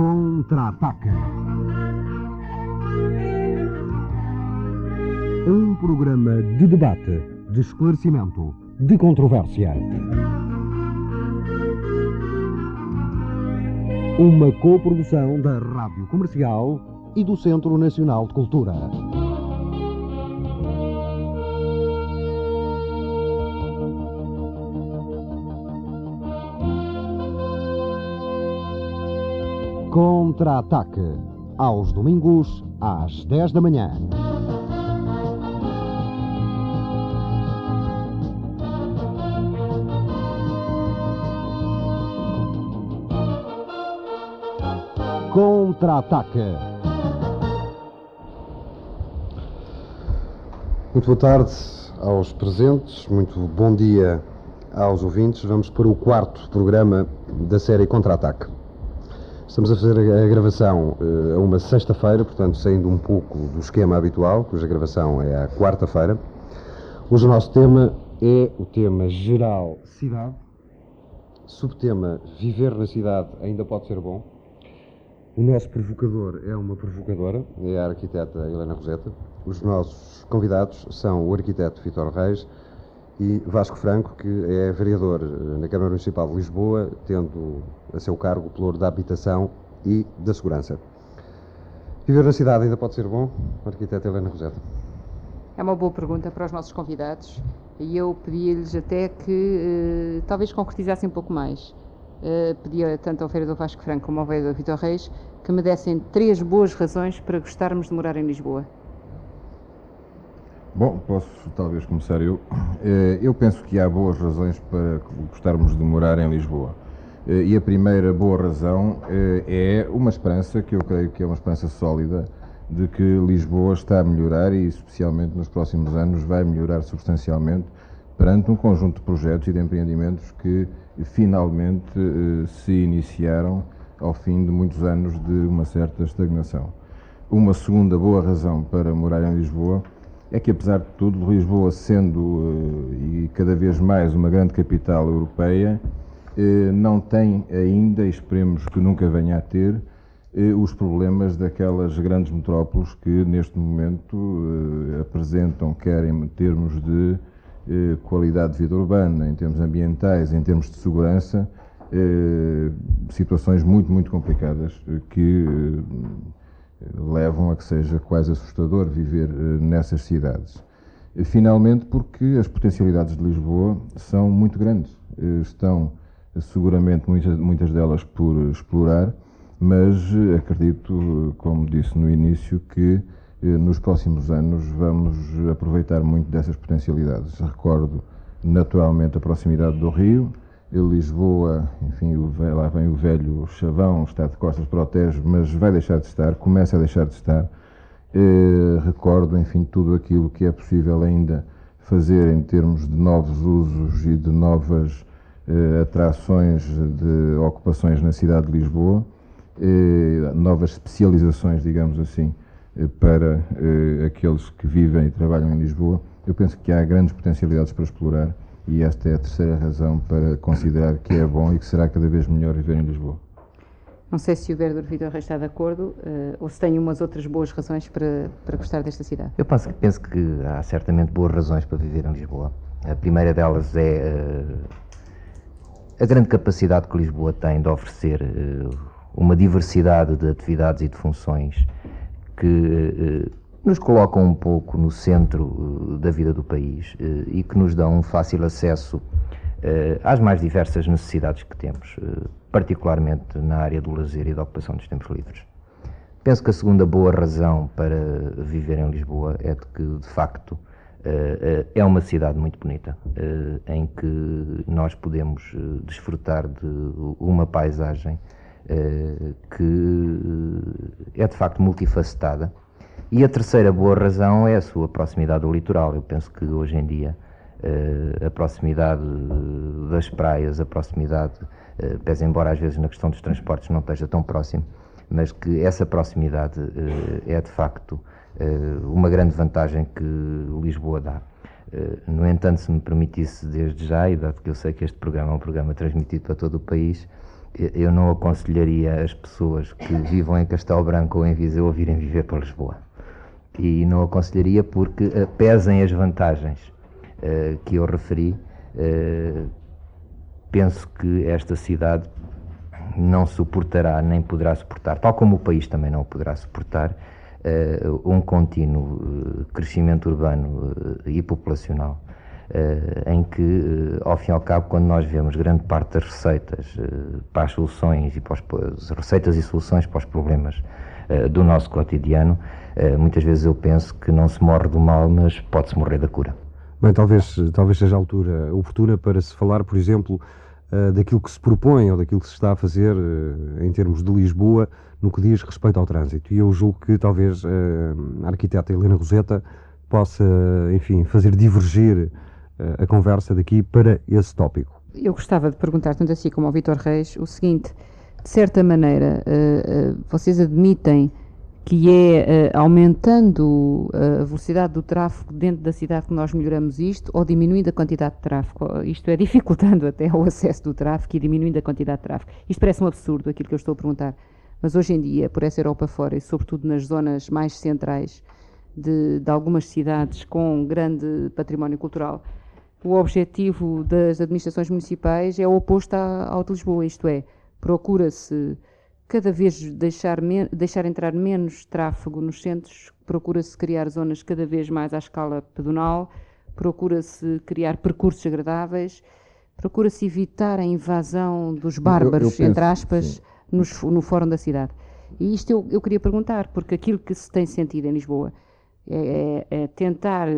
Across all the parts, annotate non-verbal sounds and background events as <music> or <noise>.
Contra-ataque. Um programa de debate, de esclarecimento, de controvérsia. Uma coprodução da Rádio Comercial e do Centro Nacional de Cultura. Contra-ataque. Aos domingos, às 10 da manhã. Contra-ataque. Muito boa tarde aos presentes, muito bom dia aos ouvintes. Vamos para o quarto programa da série Contra-Ataque. Estamos a fazer a gravação uh, a uma sexta-feira, portanto, saindo um pouco do esquema habitual, cuja gravação é à quarta-feira. Hoje o nosso tema é o tema geral cidade, subtema viver na cidade ainda pode ser bom. O nosso provocador é uma provocadora, é a arquiteta Helena Roseta. Os nossos convidados são o arquiteto Vitor Reis e Vasco Franco, que é vereador eh, na Câmara Municipal de Lisboa, tendo a seu cargo o pelouro da habitação e da segurança. Viver na cidade ainda pode ser bom? Arquiteta Helena Roseta. É uma boa pergunta para os nossos convidados e eu pedi-lhes até que eh, talvez concretizassem um pouco mais. Uh, pedia tanto ao vereador Vasco Franco como ao vereador Vitor Reis que me dessem três boas razões para gostarmos de morar em Lisboa. Bom, posso talvez começar eu. Uh, eu penso que há boas razões para gostarmos de morar em Lisboa. Uh, e a primeira boa razão é uma esperança, que eu creio que é uma esperança sólida, de que Lisboa está a melhorar e, especialmente nos próximos anos, vai melhorar substancialmente perante um conjunto de projetos e de empreendimentos que finalmente eh, se iniciaram ao fim de muitos anos de uma certa estagnação. Uma segunda boa razão para morar em Lisboa é que, apesar de tudo, Lisboa sendo eh, e cada vez mais uma grande capital europeia, eh, não tem ainda, e esperemos que nunca venha a ter, os problemas daquelas grandes metrópoles que neste momento apresentam, quer em termos de eh, qualidade de vida urbana, em termos ambientais, em termos de segurança, eh, situações muito, muito complicadas eh, que levam a que seja quase assustador viver nessas cidades. Finalmente, porque as potencialidades de Lisboa são muito grandes. Estão seguramente muitas, muitas delas por explorar, mas acredito, como disse no início, que eh, nos próximos anos vamos aproveitar muito dessas potencialidades. Recordo naturalmente a proximidade do Rio, Lisboa, enfim, lá vem o velho chavão, está de costas para o Tejo, mas vai deixar de estar, começa a deixar de estar. Eh, recordo, enfim, tudo aquilo que é possível ainda fazer em termos de novos usos e de novas eh, atrações de ocupações na cidade de Lisboa, eh, novas especializações, digamos assim, eh, para eh, aqueles que vivem e trabalham em Lisboa. Eu penso que há grandes potencialidades para explorar e esta é a terceira razão para considerar que é bom e que será cada vez melhor viver em Lisboa. Não sei se o vereador Vitor Reis está de acordo uh, ou se tem umas outras boas razões para, para gostar desta cidade. Eu penso, penso que há certamente boas razões para viver em Lisboa. A primeira delas é uh, a grande capacidade que Lisboa tem de oferecer uh, uma diversidade de atividades e de funções que nos colocam um pouco no centro eh, da vida do país eh, e que nos dão um fácil acesso às mais diversas necessidades que temos, particularmente na área do lazer e da ocupação dos tempos livres. Penso que a segunda boa razão para viver em Lisboa é de que, de facto, é uma cidade muito bonita, em que nós podemos desfrutar de uma paisagem eh, que é de facto multifacetada. E a terceira boa razão é a sua proximidade ao litoral. Eu penso que hoje em dia eh, a proximidade das praias, a proximidade, eh, pese embora às vezes na questão dos transportes não esteja tão próximo, mas que essa proximidade é de facto uma grande vantagem que Lisboa dá. No entanto, se me permitisse desde já, e dado que eu sei que este programa é um programa transmitido para todo o país, eu não aconselharia as pessoas que vivam em Castelo Branco ou em Viseu a virem viver para Lisboa. E não aconselharia porque uh, pesem as vantagens uh, que eu referi. Uh, penso que esta cidade não suportará nem poderá suportar, tal como o país também não poderá suportar, um contínuo crescimento urbano e populacional em que, ao fim e ao cabo, quando nós vemos grande parte das receitas para as soluções e para os, receitas e soluções para os problemas do nosso cotidiano, muitas vezes eu penso que não se morre do mal, mas pode-se morrer da cura. Bem, talvez, talvez seja a altura oportuna para se falar, por exemplo, daquilo que se propõe ou daquilo que se está a fazer em termos de Lisboa no que diz respeito ao trânsito. E eu julgo que talvez a arquiteta Helena Roseta possa, enfim, fazer divergir a conversa daqui para esse tópico. Eu gostava de perguntar, tanto assim como ao Vitor Reis, o seguinte: de certa maneira, vocês admitem que é uh, aumentando a velocidade do tráfego dentro da cidade que nós melhoramos isto ou diminuindo a quantidade de tráfego? Isto é, <laughs> dificultando até o acesso do tráfego e diminuindo a quantidade de tráfego. Isto parece um absurdo, aquilo que eu estou a perguntar. Mas hoje em dia, por essa Europa fora e sobretudo nas zonas mais centrais de, de algumas cidades com grande património cultural, o objetivo das administrações municipais é o oposto ao de Lisboa, isto é, procura-se cada vez deixar, deixar entrar menos tráfego nos centros, procura-se criar zonas cada vez mais à escala pedonal, procura-se criar percursos agradáveis, procura-se evitar a invasão dos bárbaros, eu, eu penso, entre aspas, nos, no fórum da cidade. E isto eu, eu, queria perguntar, porque aquilo que se tem sentido em Lisboa é, é, é tentar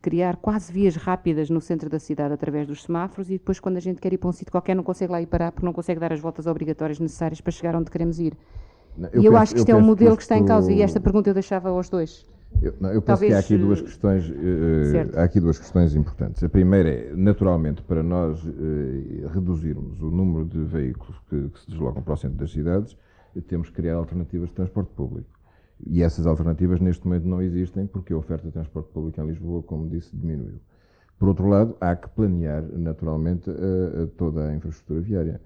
criar quase vias rápidas no centro da cidade através dos semáforos e depois quando a gente quer ir para um sítio qualquer não consegue lá ir parar porque não consegue dar as voltas obrigatórias necessárias para chegar onde queremos ir. Não, eu e eu penso, acho que isto é um modelo que, está em causa e esta pergunta eu deixava aos dois. Eu, não, eu penso Talvez, que há aqui duas questões, uh, há aqui duas questões importantes. A primeira é, naturalmente, para nós uh, reduzirmos o número de veículos que, que se deslocam para o centro das cidades, temos que criar alternativas de transporte público. E essas alternativas neste momento não existem porque a oferta de transporte público em Lisboa, como disse, diminuiu. Por outro lado, há que planear naturalmente a, a toda a infraestrutura viária.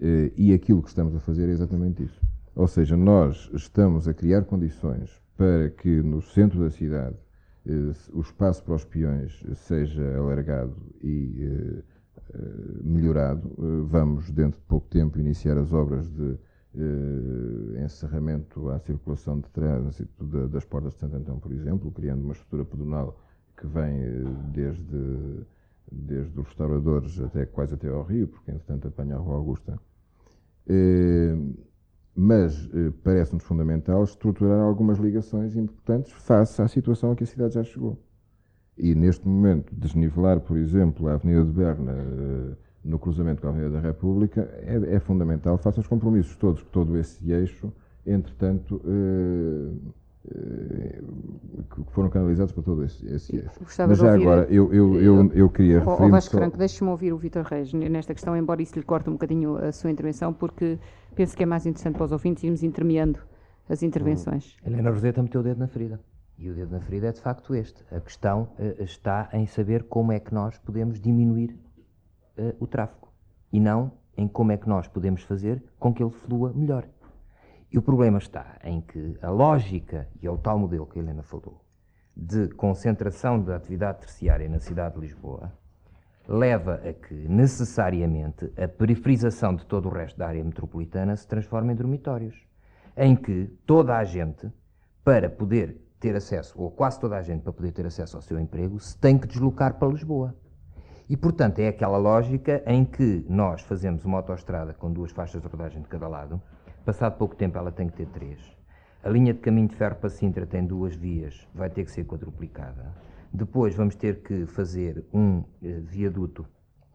Eh, e aquilo que estamos a fazer é exatamente isso. Ou seja, nós estamos a criar condições para que no centro da cidade eh, o espaço para os peões seja alargado e eh, melhorado. Vamos, dentro de pouco tempo, iniciar as obras de eh, encerramento à circulação de trânsito de, das portas de Santo Antão, por exemplo, criando uma estrutura pedonal que vem eh, desde, desde os restauradores até quase até ao Rio, porque entretanto apanha a Rua Augusta. Eh, mas eh, parece-nos fundamental estruturar algumas ligações importantes face à situação a que a cidade já chegou. E neste momento, desnivelar, por exemplo, a Avenida de Berna eh, no cruzamento com a Avenida da República é, é fundamental, faça os compromissos todos, todo esse eixo, entretanto, eh, eh, que foram canalizados para todo esse, esse eixo. Gostava Mas já ouvir, agora, eu, eu, eu, eu queria referir... Oh, Vasco só... Franco, deixe-me ouvir o Vitor Reis nesta questão, embora isso lhe corte um bocadinho a sua intervenção, porque penso que é mais interessante para os ouvintes irmos intermeando as intervenções. Helena Roseta meteu o dedo na ferida. E o dedo na ferida é de facto este. A questão uh, está em saber como é que nós podemos diminuir uh, o tráfego e não em como é que nós podemos fazer com que ele flua melhor. E o problema está em que a lógica, e é o tal modelo que a Helena falou, de concentração da atividade terciária na cidade de Lisboa, leva a que, necessariamente, a periferização de todo o resto da área metropolitana se transforme em dormitórios, em que toda a gente, para poder ter acesso, ou quase toda a gente, para poder ter acesso ao seu emprego, se tem que deslocar para Lisboa. E, portanto, é aquela lógica em que nós fazemos uma autoestrada com duas faixas de rodagem de cada lado, passado pouco tempo ela tem que ter três. A linha de caminho de ferro para Sintra tem duas vias, vai ter que ser quadruplicada. Depois vamos ter que fazer um eh, viaduto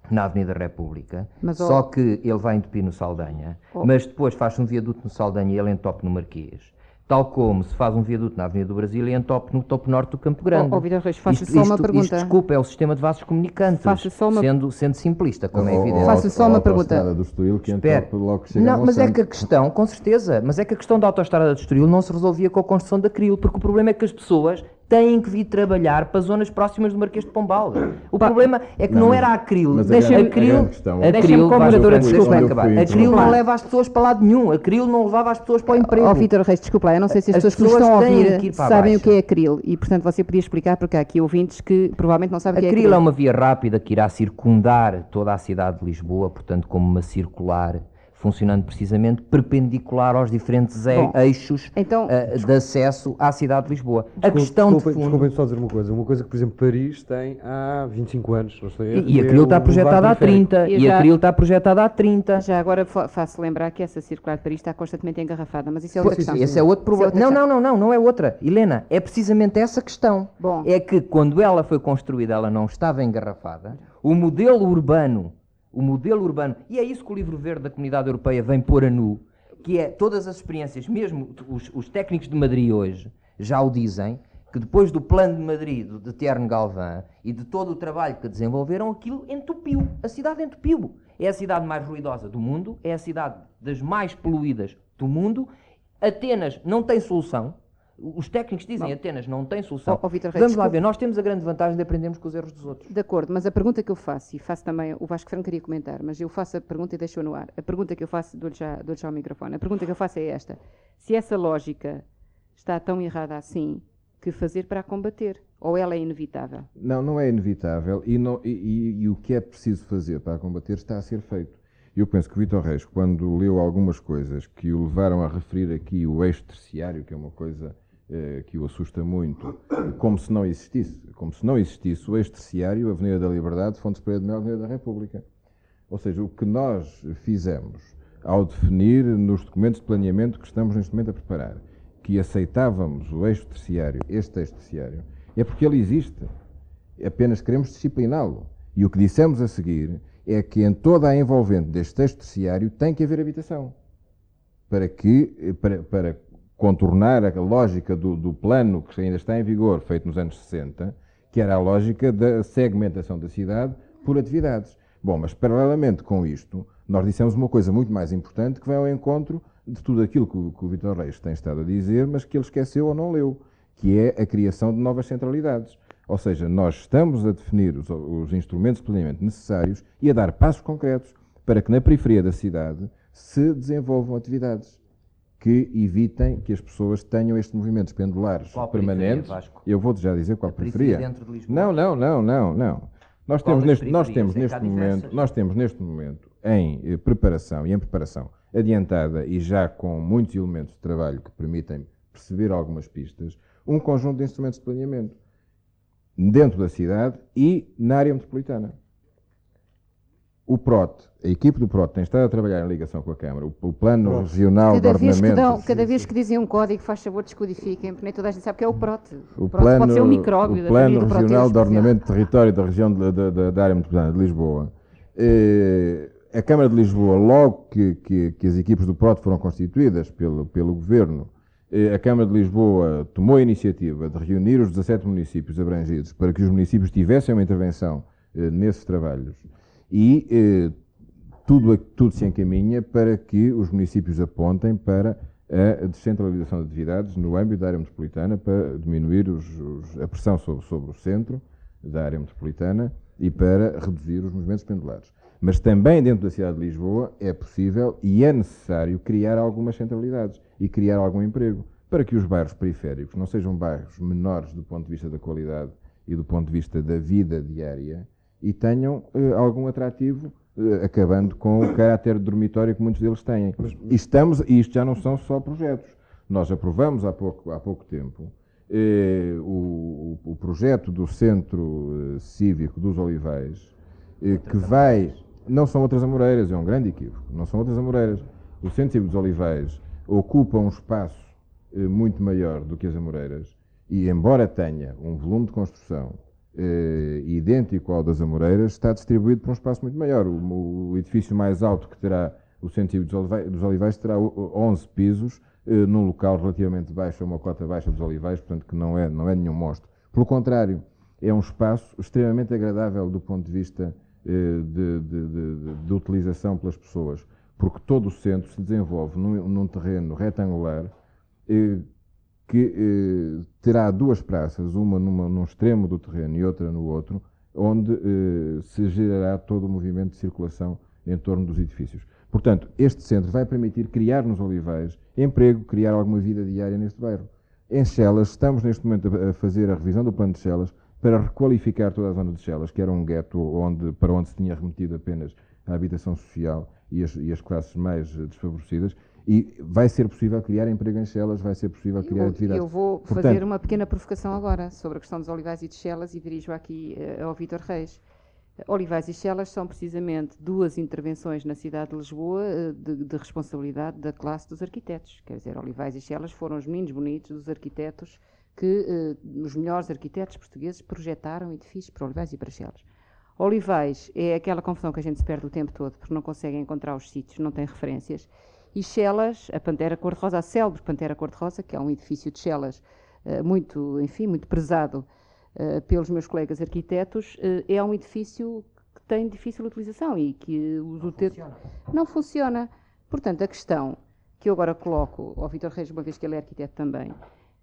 na Avenida República, mas, só que ele vai entupir no Saldanha, oh, mas depois faz um viaduto no Saldanha e ele entope no Marquês tal como se faz um viaduto na Avenida do Brasil e em top, no topo norte do Campo Grande. Oh, oh Reis, faça isto, só uma isto, pergunta. Isto, desculpa, é o sistema de vasos comunicantes, faça só uma... sendo, sendo simplista, como oh, é evidente. Faça só uma pergunta. do Estoril que Espera. logo chega Não, mas é que a questão, com certeza, mas é que a questão da autoestrada do Estoril não se resolvia com a construção da CRIL, porque o problema é que as pessoas têm que vir trabalhar para zonas próximas do Marquês de Pombal. O problema é que não, Não, era a Acril. mas a Deixa-me Acril, Deixa-me como desculpa. acabar. Acril não leva as pessoas para lado nenhum. Acril não levava as pessoas para o emprego. Ó Vítor Reis, desculpa lá, eu não sei se as, As pessoas que pessoas estão a têm ouvir que ir para sabem o que é acril e, portanto, você podia explicar porque há aqui ouvintes que provavelmente não sabem o que é Acril acril. é uma via rápida que irá circundar toda a cidade de Lisboa, portanto, como uma circular, funcionando precisamente perpendicular aos diferentes e- Bom, eixos então- eh, de acesso à cidade de Lisboa. a Desculpe- questão de desculpem, fundo. desculpem só dizer uma coisa. Uma coisa que, por exemplo, Paris tem há 25 anos. Não sei, E, e é aquilo está projetado há Boulevard Periférico. 30. E E já- aquilo está projetado há 30. Já agora fa- faço lembrar que essa circular de Paris está constantemente engarrafada, mas isso é Pois, outra questão. Esse é outro problema. É não, outra não, não, não, não é outra. Helena, é precisamente essa questão. Bom. É que quando ela foi construída, ela não estava engarrafada. O modelo urbano, o modelo urbano, e é isso que o livro verde da Comunidade Europeia vem pôr a nu, que é todas as experiências, mesmo os, os técnicos de Madrid hoje já o dizem, que depois do plano de Madrid, de Terno Galvão e de todo o trabalho que desenvolveram, aquilo entupiu. A cidade entupiu. É a cidade mais ruidosa do mundo, é a cidade das mais poluídas do mundo. Atenas não tem solução. Os técnicos dizem Atenas não tem solução. Vítor Reis, Vamos lá ver, nós temos a grande vantagem de aprendermos com os erros dos outros. De acordo, mas a pergunta que eu faço, e faço também, o Vasco Franco queria comentar, mas eu faço a pergunta e deixo-a no ar. A pergunta que eu faço, dou-lhe já, dou já o microfone, a pergunta que eu faço é esta. Se essa lógica está tão errada assim, que fazer para a combater? Ou ela é inevitável? Não, não é inevitável e, não- e- e- e o que é preciso fazer para a combater está a ser feito. Eu penso que o Vitor Reis, quando leu algumas coisas que o levaram a referir aqui o eixo terciário, que é uma coisa que o assusta muito, como se não existisse, como se não existisse o eixo terciário, Avenida da Liberdade, Fontes Pereira de Mel, Avenida da República. Ou seja, o que nós fizemos ao definir nos documentos de planeamento que estamos neste momento a preparar, que aceitávamos o eixo terciário, este eixo terciário, é porque ele existe. Apenas queremos discipliná-lo. E o que dissemos a seguir é que em toda a envolvente deste eixo terciário tem que haver habitação. Para que, para, para contornar a lógica do, do plano que ainda está em vigor, feito nos anos 60, que era a lógica da segmentação da cidade por atividades. Bom, mas paralelamente com isto, nós dissemos uma coisa muito mais importante que vai ao encontro de tudo aquilo que o, que o Vitor Reis tem estado a dizer, mas que ele esqueceu ou não leu, que é a criação de novas centralidades. Ou seja, nós estamos a definir os, os instrumentos de planeamento necessários e a dar passos concretos para que na periferia da cidade se desenvolvam atividades que evitem que as pessoas tenham estes movimentos pendulares Qual permanentes. Eu vou-te já dizer qual A periferia periferia. dentro de Lisboa? Não, não, não, não, não. Nós Qual temos, neste, nós temos É neste momento, diversas. nós temos neste momento em eh, preparação e em preparação adiantada e já com muitos elementos de trabalho que permitem perceber algumas pistas, um conjunto de instrumentos de planeamento dentro da cidade e na área metropolitana. O PROT, a equipe do PROT tem estado a trabalhar em ligação com a Câmara, o, o Plano Regional Cada de vez, Ordenamento. dão, cada vez que dizem um código, faz favor, descodifiquem, porque nem toda a gente sabe que é o PROT. O PROT plano, pode ser um micróbio o da plano Regional de Proteus, Ordenamento de Território da região de- de- de- da área metropolitana de Lisboa. Eh, a Câmara de Lisboa, logo que, que- que as equipes do PROT foram constituídas pelo, pelo Governo, eh, a Câmara de Lisboa tomou a iniciativa de reunir os 17 municípios abrangidos para que os municípios tivessem uma intervenção eh, nesses trabalhos e eh, tudo, tudo se encaminha para que os municípios apontem para a descentralização de atividades no âmbito da área metropolitana para diminuir os- os- a pressão sobre, sobre o centro da área metropolitana e para reduzir os movimentos pendulares. Mas também dentro da cidade de Lisboa é possível e é necessário criar algumas centralidades e criar algum emprego para que os bairros periféricos não sejam bairros menores do ponto de vista da qualidade e do ponto de vista da vida diária e tenham eh, algum atrativo, eh, acabando com o caráter de dormitório que muitos deles têm. E estamos, e isto já não são só projetos. Nós aprovamos há pouco, há pouco tempo eh, o, o- o projeto do Centro eh, Cívico dos Olivais, eh, que vai. Não são outras Amoreiras, é um grande equívoco. Não são outras Amoreiras. O Centro Cívico dos Olivais ocupa um espaço eh, muito maior do que as Amoreiras e, embora tenha um volume de construção eh, idêntico ao das Amoreiras, está distribuído por um espaço muito maior. O, o edifício mais alto que terá o Centro dos Olivais, terá o- o- 11 pisos, eh, num local relativamente baixo, uma cota baixa dos Olivais, portanto que não é, não é nenhum monstro. Pelo contrário, é um espaço extremamente agradável do ponto de vista eh, de- de- de- de utilização pelas pessoas, porque todo o centro se desenvolve num, num terreno retangular, eh, que eh, terá duas praças, uma numa, num extremo do terreno e outra no outro, onde eh, se gerará todo o movimento de circulação em torno dos edifícios. Portanto, este centro vai permitir criar nos Olivais emprego, criar alguma vida diária neste bairro. Em Chelas, estamos neste momento a fazer a revisão do plano de Chelas para requalificar toda a zona de Chelas, que era um gueto onde, para onde se tinha remetido apenas a habitação social e as, e as classes mais desfavorecidas, e vai ser possível criar emprego em Chelas, vai ser possível criar eu, atividades. Eu vou Portanto, fazer uma pequena provocação agora sobre a questão dos olivais e de Chelas e dirijo aqui uh, ao Vítor Reis. Olivais e Chelas são precisamente duas intervenções na cidade de Lisboa uh, de, de, responsabilidade da classe dos arquitetos. Quer dizer, Olivais e Chelas foram os meninos bonitos dos arquitetos que uh, os melhores arquitetos portugueses projetaram edifícios para Olivais e para Chelas. Olivais é aquela confusão que a gente se perde o tempo todo porque não consegue encontrar os sítios, não tem referências e Chelas, a Pantera Cor-de-Rosa, a célebre Pantera Cor-de-Rosa, que é um edifício de Chelas uh, muito, enfim, muito prezado uh, pelos meus colegas arquitetos, uh, é um edifício que tem difícil utilização e que o não funciona. não funciona. Portanto, a questão que eu agora coloco ao Vitor Reis, uma vez que ele é arquiteto também,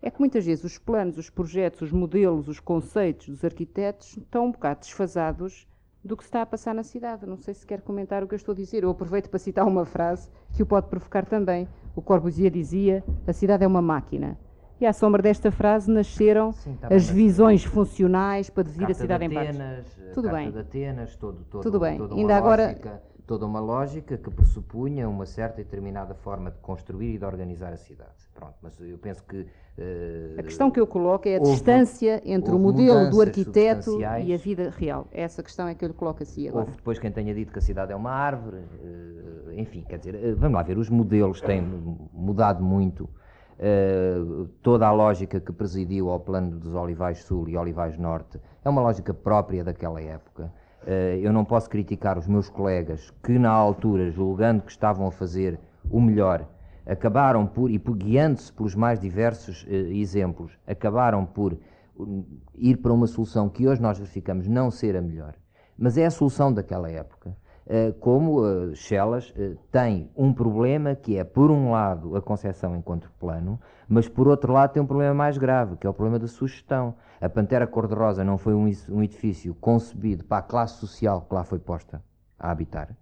é que muitas vezes os planos, os projetos, os modelos, os conceitos dos arquitetos estão um bocado desfasados do que está a passar na cidade. Não sei se quer comentar o que eu estou a dizer. Eu aproveito para citar uma frase que o pode provocar também. O Corbusier dizia: a cidade é uma máquina. E à sombra desta frase nasceram Sim, as visões funcionais para dividir a cidade de Atenas, em partes. Tudo bem. De Atenas, todo, todo, Tudo bem. Toda Ainda agora lógica, toda uma lógica que pressupunha uma certa e determinada forma de construir e de organizar a cidade. Pronto, mas eu penso que a questão que eu coloco é a houve, distância entre o modelo do arquiteto e a vida real. Essa questão é que eu lhe coloco assim agora. Houve depois quem tenha dito que a cidade é uma árvore, eh, enfim, quer dizer, eh, vamos lá ver, os modelos têm mudado muito. Uh, toda a lógica que presidiu ao plano dos Olivais Sul e Olivais Norte é uma lógica própria daquela época. Uh, eu não posso criticar os meus colegas que, na altura, julgando que estavam a fazer o melhor, acabaram por, e guiando-se pelos mais diversos eh, exemplos, acabaram por um, ir para uma solução que hoje nós verificamos não ser a melhor, mas é a solução daquela época. Uh, como Chelas tem um problema que é, por um lado, a concepção enquanto plano, mas por outro lado tem um problema mais grave, que é o problema da sugestão. A Pantera Cor-de-Rosa não foi um, edifício concebido para a classe social que lá foi posta a habitar.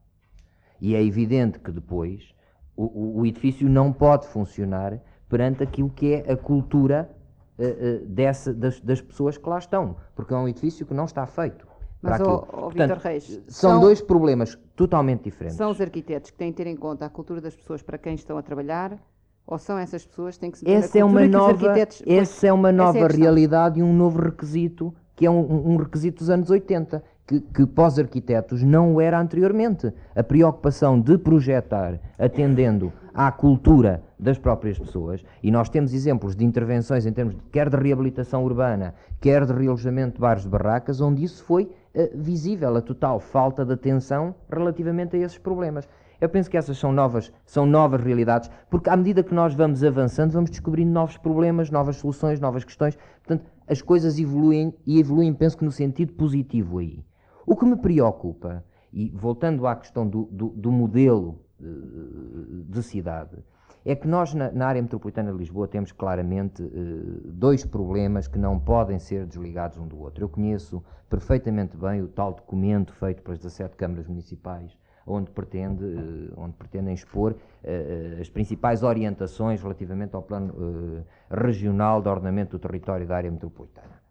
E é evidente que depois o, o, edifício não pode funcionar perante aquilo que é a cultura uh, uh, dessa, das, das, pessoas que lá estão, porque é um edifício que não está feito. Mas, oh, oh, Portanto, Reis, são, são, dois problemas totalmente diferentes. São os arquitetos que têm de ter em conta a cultura das pessoas para quem estão a trabalhar, ou são essas pessoas que têm que se essa é uma nova, Essa é uma nova é realidade e um novo requisito, que é um, um requisito dos anos 80 que, que os arquitetos não era anteriormente. A preocupação de projetar atendendo à cultura das próprias pessoas, e nós temos exemplos de intervenções em termos de, quer de reabilitação urbana, quer de realojamento de bares de barracas, onde isso foi uh, visível, a total falta de atenção relativamente a esses problemas. Eu penso que essas são novas, são novas realidades, porque à medida que nós vamos avançando, vamos descobrindo novos problemas, novas soluções, novas questões. Portanto, as coisas evoluem e evoluem, penso que no sentido positivo aí. O que me preocupa, e voltando à questão do, do, do modelo de, eh, de cidade, é que nós na, na, área metropolitana de Lisboa temos claramente uh, dois problemas que não podem ser desligados um do outro. Eu conheço perfeitamente bem o tal documento feito pelas 17 câmaras municipais, onde, pretende, uh, onde pretendem expor uh, as principais orientações relativamente ao plano regional de ordenamento do território da área metropolitana.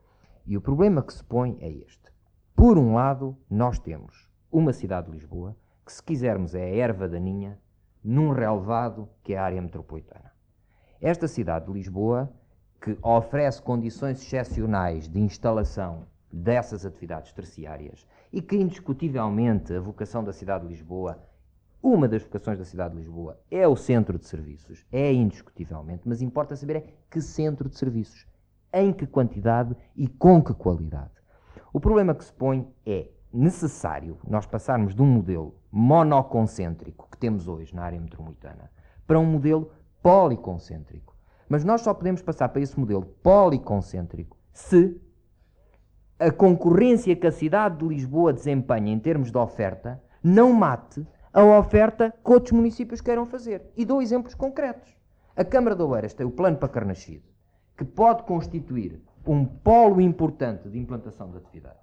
E o problema que se põe é este. Por um lado, nós temos uma cidade de Lisboa, que se quisermos é a erva daninha, num relevado que é a área metropolitana. Esta cidade de Lisboa, que oferece condições excepcionais de instalação dessas atividades terciárias e que indiscutivelmente a vocação da cidade de Lisboa, uma das vocações da cidade de Lisboa é o centro de serviços, é indiscutivelmente, mas importa saber é que centro de serviços, em que quantidade e com que qualidade. O problema que se põe é necessário nós passarmos de um modelo monoconcêntrico que temos hoje na área metropolitana para um modelo policoncêntrico. Mas nós só podemos passar para esse modelo policoncêntrico se a concorrência que a cidade de Lisboa desempenha em termos de oferta não mate a oferta que outros municípios queiram fazer. E dou exemplos concretos. A Câmara de Oeiras tem o plano para Carnaxide, que pode constituir um polo importante de implantação de atividades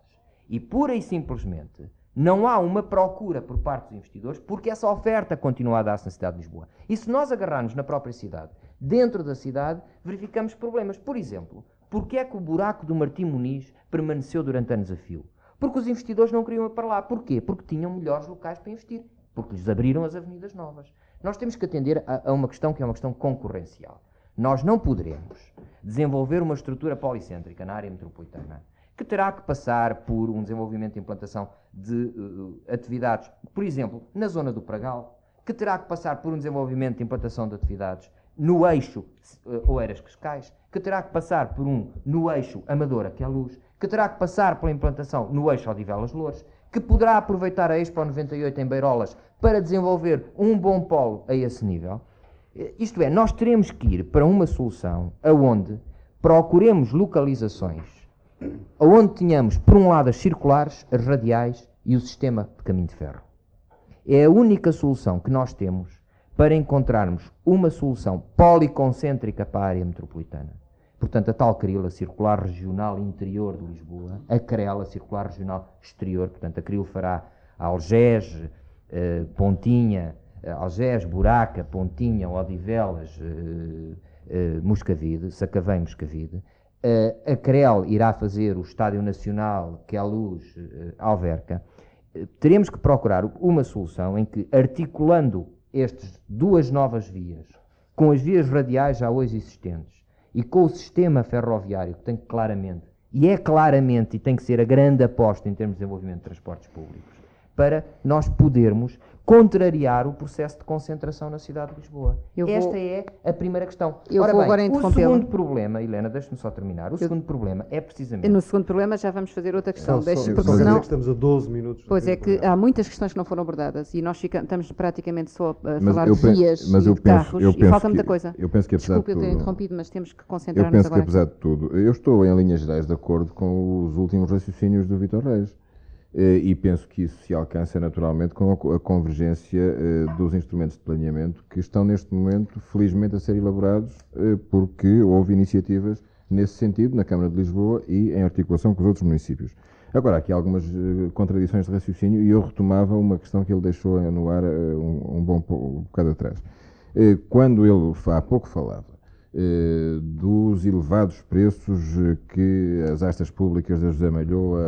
e pura e simplesmente não há uma procura por parte dos investidores porque essa oferta continua a dar-se na cidade de Lisboa. E se nós agarrarmos na própria cidade, dentro da cidade, verificamos problemas. Por exemplo, porque é que o buraco do Martim Muniz permaneceu durante anos a fio? Porque os investidores não queriam ir para lá. Porquê? Porque tinham melhores locais para investir. Porque lhes abriram as avenidas novas. Nós temos que atender a, a uma questão que é uma questão concorrencial. Nós não poderemos desenvolver uma estrutura policêntrica na área metropolitana que terá que passar por um desenvolvimento e implantação de uh, atividades, por exemplo, na zona do Pragal, que terá que passar por um desenvolvimento e implantação de atividades no eixo uh, Oeiras-Cascais, que terá que passar por um no eixo Amadora, que é a luz, que terá que passar pela implantação no eixo Odivelas-Loures, que poderá aproveitar a Expo 98 em Beirolas para desenvolver um bom polo a esse nível. Isto é, nós teremos que ir para uma solução aonde procuremos localizações onde tínhamos, por um lado, as circulares, as radiais e o sistema de caminho de ferro. É a única solução que nós temos para encontrarmos uma solução policoncêntrica para a área metropolitana. Portanto, a tal CRIL, a Circular Regional Interior de Lisboa, a CREL, a Circular Regional Exterior, portanto, a CRIL fará Algés, eh, Pontinha, eh, Algés, Buraca, Pontinha, Odivelas, eh, eh, Moscavide, Sacavém, Moscavide, Uh, a CREL irá fazer o Estádio Nacional, que é a luz, uh, Alverca. Teremos que procurar uma solução em que, articulando estas duas novas vias, com as vias radiais já hoje existentes e com o sistema ferroviário, que tem claramente, e é claramente, e tem que ser a grande aposta em termos de desenvolvimento de transportes públicos, para nós podermos contrariar o processo de concentração na cidade de Lisboa. Eu Esta vou... é a primeira questão. Eu Ora vou bem, agora o segundo problema, Helena, deixe-me só terminar. O Eu... segundo problema é precisamente. No segundo problema já vamos fazer outra questão. Deixe, porque senão... que estamos a 12 minutos. Pois é que há muitas questões que não foram abordadas e nós ficamos, estamos praticamente só a falar de vias mas e de penso, carros e falta muita coisa. Eu penso que apesar Desculpe de tudo, eu ter interrompido, mas temos que concentrar-nos agora. Eu penso que apesar de tudo, eu estou em linhas gerais de acordo com os últimos raciocínios do Vitor Reis. Eh, e penso que isso se alcança naturalmente com a convergência eh, dos instrumentos de planeamento que estão neste momento, felizmente, a ser elaborados, eh, porque houve iniciativas nesse sentido na Câmara de Lisboa e em articulação com os outros municípios. Agora, aqui há algumas contradições de raciocínio e eu retomava uma questão que ele deixou no ar um, um bom um bocado atrás. Quando ele há pouco falava dos elevados preços que as astas públicas da José Malhoa,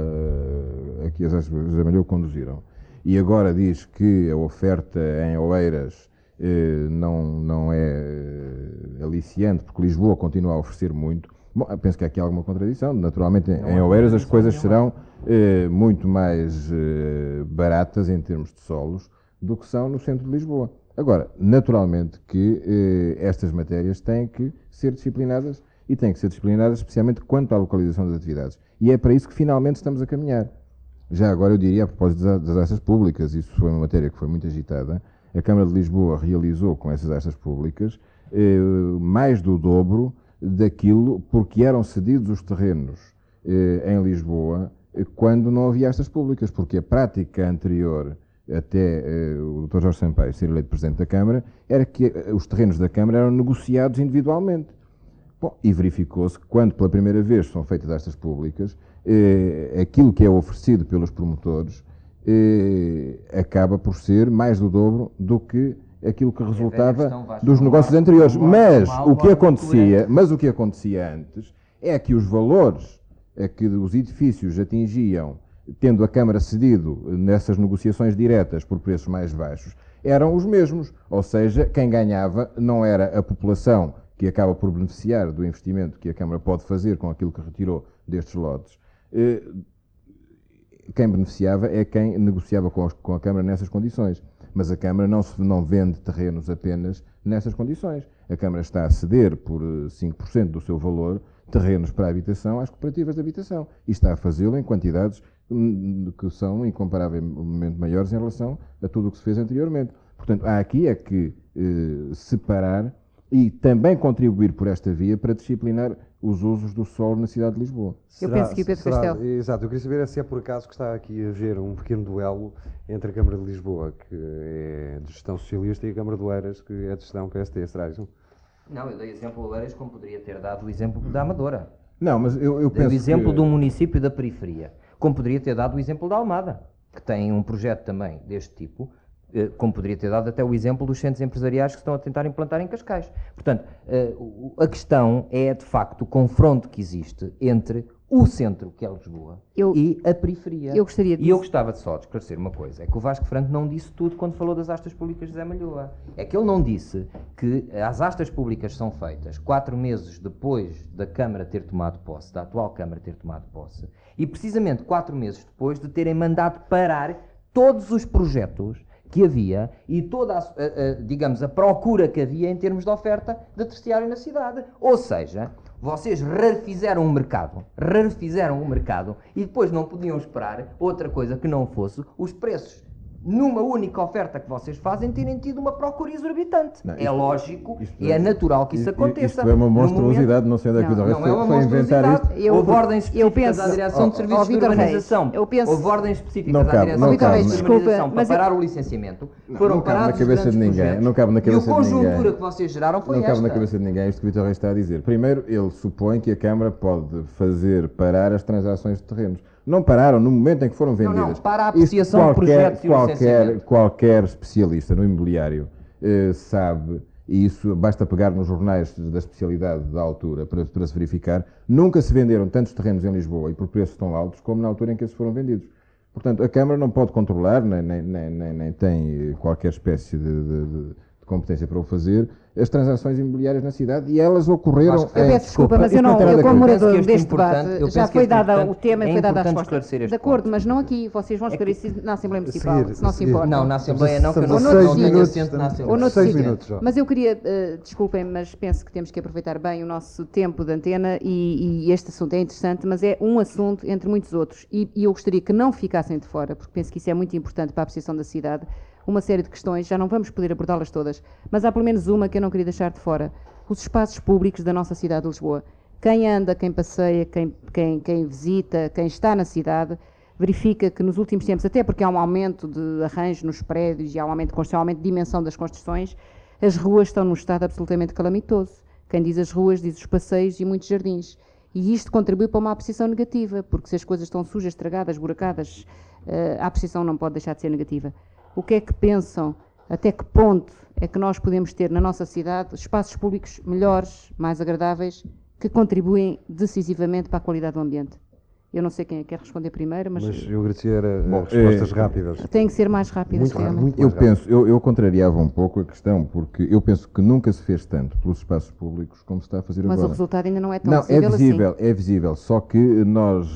a que as astas da José Malhoa conduziram. E agora diz que a oferta em Oeiras eh, não, não é eh, aliciante, porque Lisboa continua a oferecer muito. Bom, penso que há aqui alguma contradição. Naturalmente, não em Oeiras as coisas serão eh, muito mais eh, baratas em termos de solos do que são no centro de Lisboa. Agora, naturalmente que eh, estas matérias têm que ser disciplinadas e têm que ser disciplinadas especialmente quanto à localização das atividades. E é para isso que finalmente estamos a caminhar. Já agora eu diria, a propósito das astas públicas, isso foi uma matéria que foi muito agitada, a Câmara de Lisboa realizou com essas astas públicas eh, mais do dobro daquilo porque eram cedidos os terrenos eh, em Lisboa eh, quando não havia astas públicas, porque a prática anterior até uh, o Dr. Jorge Sampaio ser eleito Presidente da Câmara, era que uh, os terrenos da Câmara eram negociados individualmente. Bom, e verificou-se que quando pela primeira vez são feitas estas públicas, uh, aquilo que é oferecido pelos promotores acaba por ser mais do dobro do que aquilo que resultava dos negócios anteriores. Mas o que acontecia, mas o que acontecia antes é que os valores a que os edifícios atingiam tendo a Câmara cedido nessas negociações diretas por preços mais baixos, eram os mesmos. Ou seja, quem ganhava não era a população que acaba por beneficiar do investimento que a Câmara pode fazer com aquilo que retirou destes lotes. Eh, quem beneficiava é quem negociava com a Câmara nessas condições. Mas a Câmara não, se, não vende terrenos apenas nessas condições. A Câmara está a ceder por 5% eh, do seu valor terrenos para a habitação às cooperativas de habitação. E está a fazê-lo em quantidades que são incomparavelmente maiores em relação a tudo o que se fez anteriormente. Portanto, há aqui é que eh, separar e também contribuir por esta via para disciplinar os usos do solo na cidade de Lisboa. Eu será, penso que o Pedro será, Castelo. Exato, eu queria saber se é por acaso que está aqui a haver um pequeno duelo entre a Câmara de Lisboa, que é de gestão socialista, e a Câmara de Oeiras, que é de gestão PSD. Será isso? Não, eu dei exemplo Oeiras como poderia ter dado o exemplo da Amadora. Não, mas eu, eu penso o exemplo que... de um município da periferia. Como poderia ter dado o exemplo da Almada, que tem um projeto também deste tipo, eh, como poderia ter dado até o exemplo dos centros empresariais que estão a tentar implantar em Cascais. Portanto, eh, a questão é, de facto, o confronto que existe entre o centro, que é Lisboa, Eu- e a periferia. eu gostaria de E eu gostava de só de esclarecer uma coisa, é que o Vasco Franco não disse tudo quando falou das astas públicas de Zé Malhoa. É que ele não disse que as astas públicas são feitas quatro meses depois da Câmara ter tomado posse, da atual Câmara ter tomado posse, e precisamente quatro meses depois de terem mandado parar todos os projetos que havia e toda, a, a- a, digamos, a procura que havia em termos de oferta de terciário na cidade. Ou seja, vocês rarefizeram o mercado, rarefizeram o mercado e depois não podiam esperar outra coisa que não fosse os preços. Numa única oferta que vocês fazem, terem tido uma procura exorbitante. Não, é isto- lógico isto e é é- natural que isso aconteça. Isto é uma monstruosidade, não sei onde é Não, Torres não é uma foi inventar monstruosidade. isto. Eu- Houve ordens eu específicas penso- à Direção Oh, de Serviços oh, de Urbanização. eu penso- Houve ordens específicas Não à cabe, Direção não de cabe, Serviços de Urbanização para eu- parar o licenciamento. Não, Foram não cabe na parados os cabeça de ninguém, projetos. não cabe na cabeça de E a conjuntura ninguém. que vocês geraram foi não cabe esta. na cabeça de ninguém isto que o Vitor Reis está a dizer. Primeiro, ele supõe que a Câmara pode fazer parar as transações de terrenos. Não pararam no momento em que foram Não, vendidas. não, para a apreciação de qualquer, projetos e o qualquer, licenciamento. qualquer especialista no imobiliário eh, sabe, e isso basta pegar nos jornais da especialidade da altura para, para se verificar, nunca se venderam tantos terrenos em Lisboa e por preços tão altos como na altura em que esses foram vendidos. Portanto, a Câmara não pode controlar, nem, nem, nem, nem- tem qualquer espécie de, de- de- de competência para o fazer, as transações imobiliárias na cidade e elas ocorreram. Eu peço desculpa, mas eu não, eu como morador este deste debate, já foi dado o tema e é foi dada a resposta. esclarecer De acordo, mas não aqui, vocês vão esclarecer isso na Assembleia Municipal, se não se importa. Não, na Assembleia não, que eu não, tenho minutos, assento na Assembleia. Seis minutos já. Mas eu queria, eh, desculpem, mas penso que temos que aproveitar bem o nosso tempo de antena e, este assunto é interessante, mas é um assunto entre muitos outros. E, e eu gostaria que não ficassem de fora, porque penso que isso é muito importante para a apreciação da cidade. Uma série de questões, já não vamos poder abordá-las todas, mas há pelo menos uma que eu não queria deixar de fora: os espaços públicos da nossa cidade de Lisboa. Quem anda, quem passeia, quem, quem, quem visita, quem está na cidade, verifica que nos últimos tempos, até porque há um aumento de arranjo nos prédios e há um aumento construção, um aumento de dimensão das construções, as ruas estão num estado absolutamente calamitoso. Quem diz as ruas diz os passeios e muitos jardins. E isto contribui para uma apreciação negativa, porque se as coisas estão sujas, estragadas, buracadas, eh, a apreciação não pode deixar de ser negativa. O que é que pensam? Até que ponto é que nós podemos ter na nossa cidade espaços públicos melhores, mais agradáveis, que contribuem decisivamente para a qualidade do ambiente? Eu não sei quem é que quer responder primeiro, mas, Mas eu agradecia era, Bom, respostas eh, rápidas. tem que ser mais rápidas, Muito rápido, realmente. muito Eu rápido. penso, eu, eu contrariava um pouco a questão, porque eu penso que nunca se fez tanto pelos espaços públicos como se está a fazer Mas o agora. resultado ainda não é tão Não, é visível assim. visível, é visível, só que nós,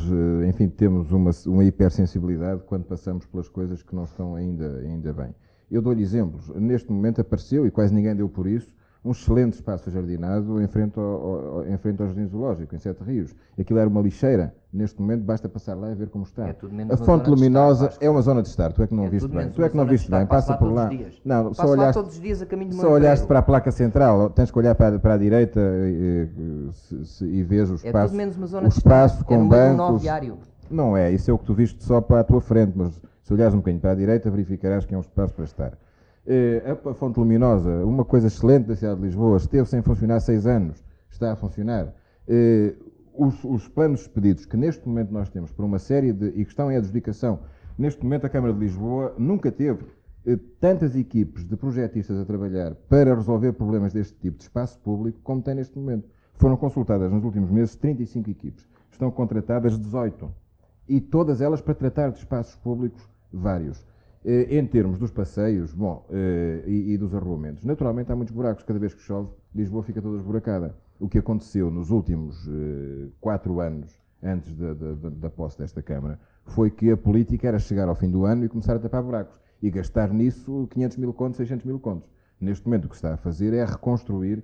eh, enfim, temos uma, uma hipersensibilidade quando passamos pelas coisas que não estão ainda, ainda bem. Eu dou-lhe exemplos. Neste momento apareceu, e quase ninguém deu por isso, um excelente espaço jardinado em frente ao, ao- em frente ao Jardim Zoológico, em Sete Rios. Aquilo era uma lixeira. Neste momento basta passar lá e ver como está. É a fonte de luminosa estar, é uma zona de estar. Tu é que não É viste bem. Tu é que não de viste bem. Passa por lá. Não, Passo só olhaste, todos os dias a caminho do só olhaste para a placa central. Tens que olhar para, para a direita eh, se- se- e vês o É espaço. tudo menos uma zona o de espaço é com de bancos. Não é, isso é o que tu viste só para a tua frente, mas se olhares um bocadinho para a direita, verificarás que é um espaço para estar. Eh, a fonte luminosa, uma coisa excelente da cidade de Lisboa, esteve sem funcionar seis anos, está a funcionar. Eh, os, os planos expedidos que neste momento nós temos por uma série de. e que estão em adjudicação, neste momento a Câmara de Lisboa nunca teve eh, tantas equipes de projetistas a trabalhar para resolver problemas deste tipo de espaço público como tem neste momento. Foram consultadas nos últimos meses 35 equipes, estão contratadas 18 e todas elas para tratar de espaços públicos vários. Eh, Em termos dos passeios bom, eh, e, dos arruamentos, naturalmente há muitos buracos. Cada vez que chove, Lisboa fica toda esburacada. O que aconteceu nos últimos eh, quatro anos, antes da, da, da- posse desta Câmara, foi que a política era chegar ao fim do ano e começar a tapar buracos. E gastar nisso 500 mil contos, 600 mil contos. Neste momento, o que está a fazer é reconstruir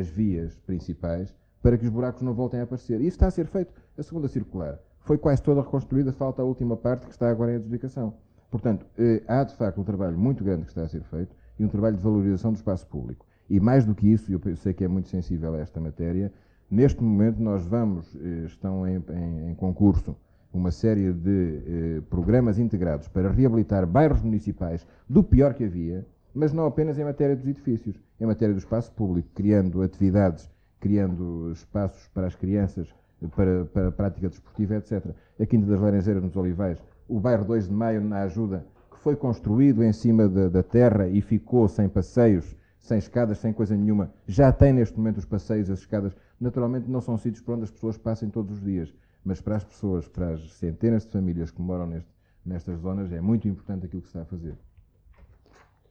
as vias principais para que os buracos não voltem a aparecer. E isso está a ser feito. A segunda circular foi quase toda reconstruída, falta a última parte que está agora em adjudicação. Portanto, eh, há de facto um trabalho muito grande que está a ser feito e um trabalho de valorização do espaço público. E mais do que isso, eu sei que é muito sensível a esta matéria, neste momento nós vamos, eh, estão em, em- em concurso uma série de eh, programas integrados para reabilitar bairros municipais do pior que havia, mas não apenas em matéria dos edifícios, em matéria do espaço público, criando atividades, criando espaços para as crianças, para, para a prática desportiva, etc. A Quinta das Laranjeiras nos Olivais, o bairro 2 de Maio na Ajuda, que foi construído em cima da, da terra e ficou sem passeios, sem escadas, sem coisa nenhuma, já tem neste momento os passeios, as escadas. Naturalmente não são sítios por onde as pessoas passem todos os dias, mas para as pessoas, para as centenas de famílias que moram neste, nestas zonas, é muito importante aquilo que se está a fazer.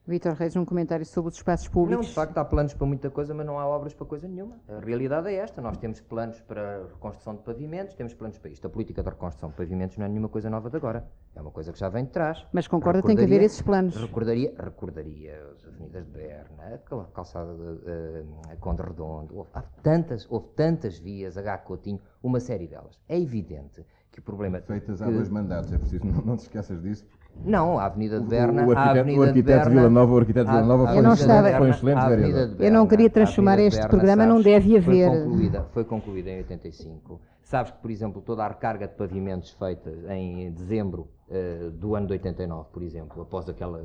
Vítor Reis, um comentário sobre os espaços Não, públicos. de facto há planos para muita coisa, mas não há obras para coisa nenhuma. A realidade é esta. Nós temos planos para reconstrução de pavimentos, temos planos para isto. A política de reconstrução de pavimentos não é nenhuma coisa nova de agora. É uma coisa que já vem de trás. Mas concorda tem que haver esses planos. Recordaria, recordaria as avenidas de Berna, a cal- calçada de eh, Conde Redondo, houve, há tantas, houve tantas vias, H. Coutinho, uma série delas. É evidente que o problema... Feitas há que- dois mandatos, é preciso, não, não te esqueças disso. Não, a Avenida de O- Berna... o a arquiteto- Avenida o arquiteto Vila Nova- o arquiteto Vila a- Nova foi um de foi um excelente a Avenida vereador. Eu não queria transformar este Berna, programa sabes, deve foi haver. concluída- Foi concluída em 85. Sabes que, por exemplo, toda a recarga de pavimentos feita em dezembro eh, do ano de 89, por exemplo, após aquela.